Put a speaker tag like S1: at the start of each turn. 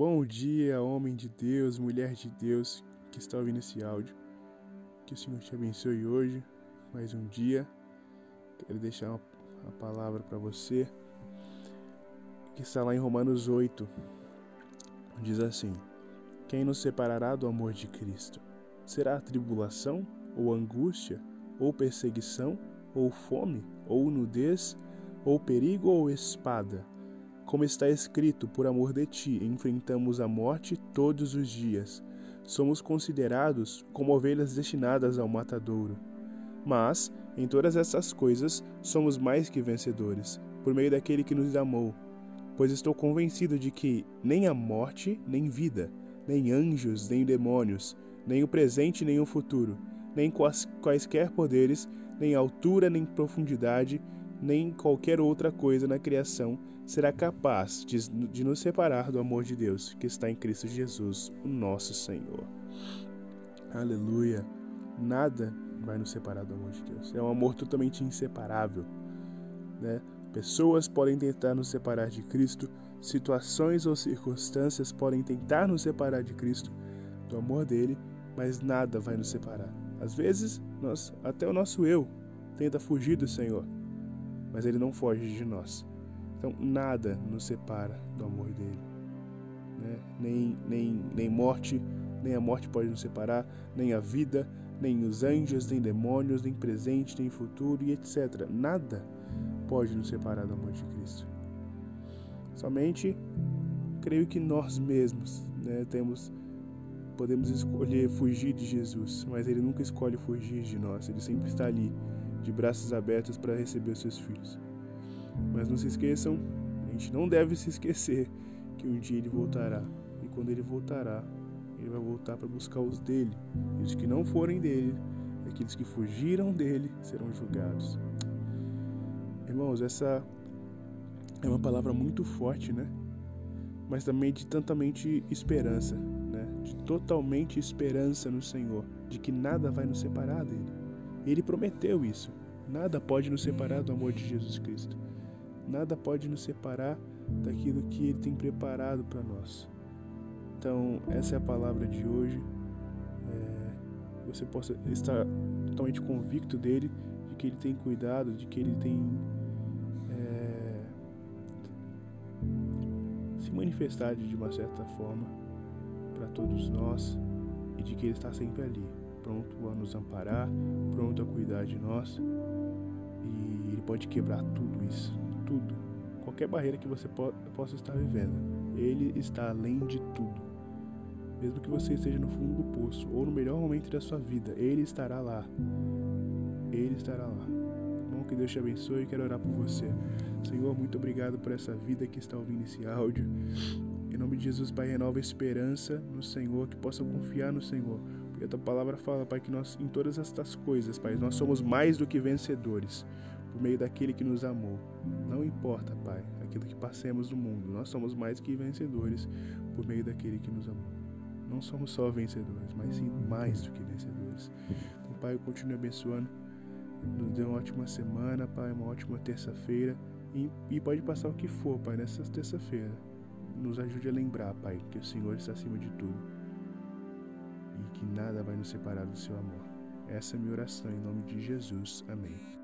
S1: Bom dia, homem de Deus, mulher de Deus que está ouvindo esse áudio. Que o Senhor te abençoe hoje, mais um dia. Quero deixar uma palavra para você que está lá em Romanos 8. Diz assim: Quem nos separará do amor de Cristo? Será a tribulação, ou angústia, ou perseguição, ou fome, ou nudez, ou perigo, ou espada? Como está escrito, por amor de ti, enfrentamos a morte todos os dias. Somos considerados como ovelhas destinadas ao matadouro. Mas, em todas essas coisas, somos mais que vencedores, por meio daquele que nos amou. Pois estou convencido de que nem a morte, nem vida, nem anjos, nem demônios, nem o presente, nem o futuro, nem quaisquer poderes, nem altura, nem profundidade, nem qualquer outra coisa na criação será capaz de, de, nos separar do amor de Deus que está em Cristo Jesus, o nosso Senhor. Aleluia! Nada vai nos separar do amor de Deus. É um amor totalmente inseparável. Né? Pessoas podem tentar nos separar de Cristo, situações ou circunstâncias podem tentar nos separar de Cristo, do amor dele, mas nada vai nos separar. Às vezes, nós, até o nosso eu tenta fugir do Senhor mas ele não foge de nós. Então, nada nos separa do amor dele. Né? Nem, nem, nem morte, nem a morte pode nos separar, nem a vida, nem os anjos, nem demônios, nem presente, nem futuro e etc. Nada pode nos separar do amor de Cristo. Somente creio que nós mesmos né, temos podemos escolher fugir de Jesus, mas ele nunca escolhe fugir de nós, ele sempre está ali de braços abertos para receber seus filhos. Mas não se esqueçam, a gente não deve se esquecer que um dia ele voltará. E quando ele voltará, ele vai voltar para buscar os dele. E os que não forem dele, aqueles que fugiram dele, serão julgados. Irmãos, essa é uma palavra muito forte, né? Mas também de tantamente esperança, né? De totalmente esperança no Senhor, de que nada vai nos separar dele. Ele prometeu isso. Nada pode nos separar do amor de Jesus Cristo. Nada pode nos separar daquilo que Ele tem preparado para nós. Então, essa é a palavra de hoje. É, você possa estar totalmente convicto dele, de que Ele tem cuidado, de que Ele tem é, se manifestado de uma certa forma para todos nós e de que Ele está sempre ali pronto a nos amparar, pronto a cuidar de nós. E Ele pode quebrar tudo isso, tudo, qualquer barreira que você po possa estar vivendo. Ele está além de tudo. Mesmo que você esteja no fundo do poço ou no melhor momento da sua vida, Ele estará lá. Ele estará lá. Bom, que Deus te abençoe e quero orar por você. Senhor, muito obrigado por essa vida que está ouvindo esse áudio. Em nome de Jesus, Pai, renova a esperança no Senhor, que possam confiar no Senhor e a tua palavra fala, Pai, que nós, em todas estas coisas, Pai, nós somos mais do que vencedores por meio daquele que nos amou. Não importa, Pai, aquilo que passemos no mundo, nós somos mais que vencedores por meio daquele que nos amou. Não somos só vencedores, mas sim mais do que vencedores. Então, Pai, eu continuo abençoando. Nos dê uma ótima semana, Pai, uma ótima terça-feira. E, e pode passar o que for, Pai, nessa terça-feira. Nos ajude a lembrar, Pai, que o Senhor está acima de tudo e que nada vai nos separar do seu amor. Essa é a minha oração em nome de Jesus. Amém.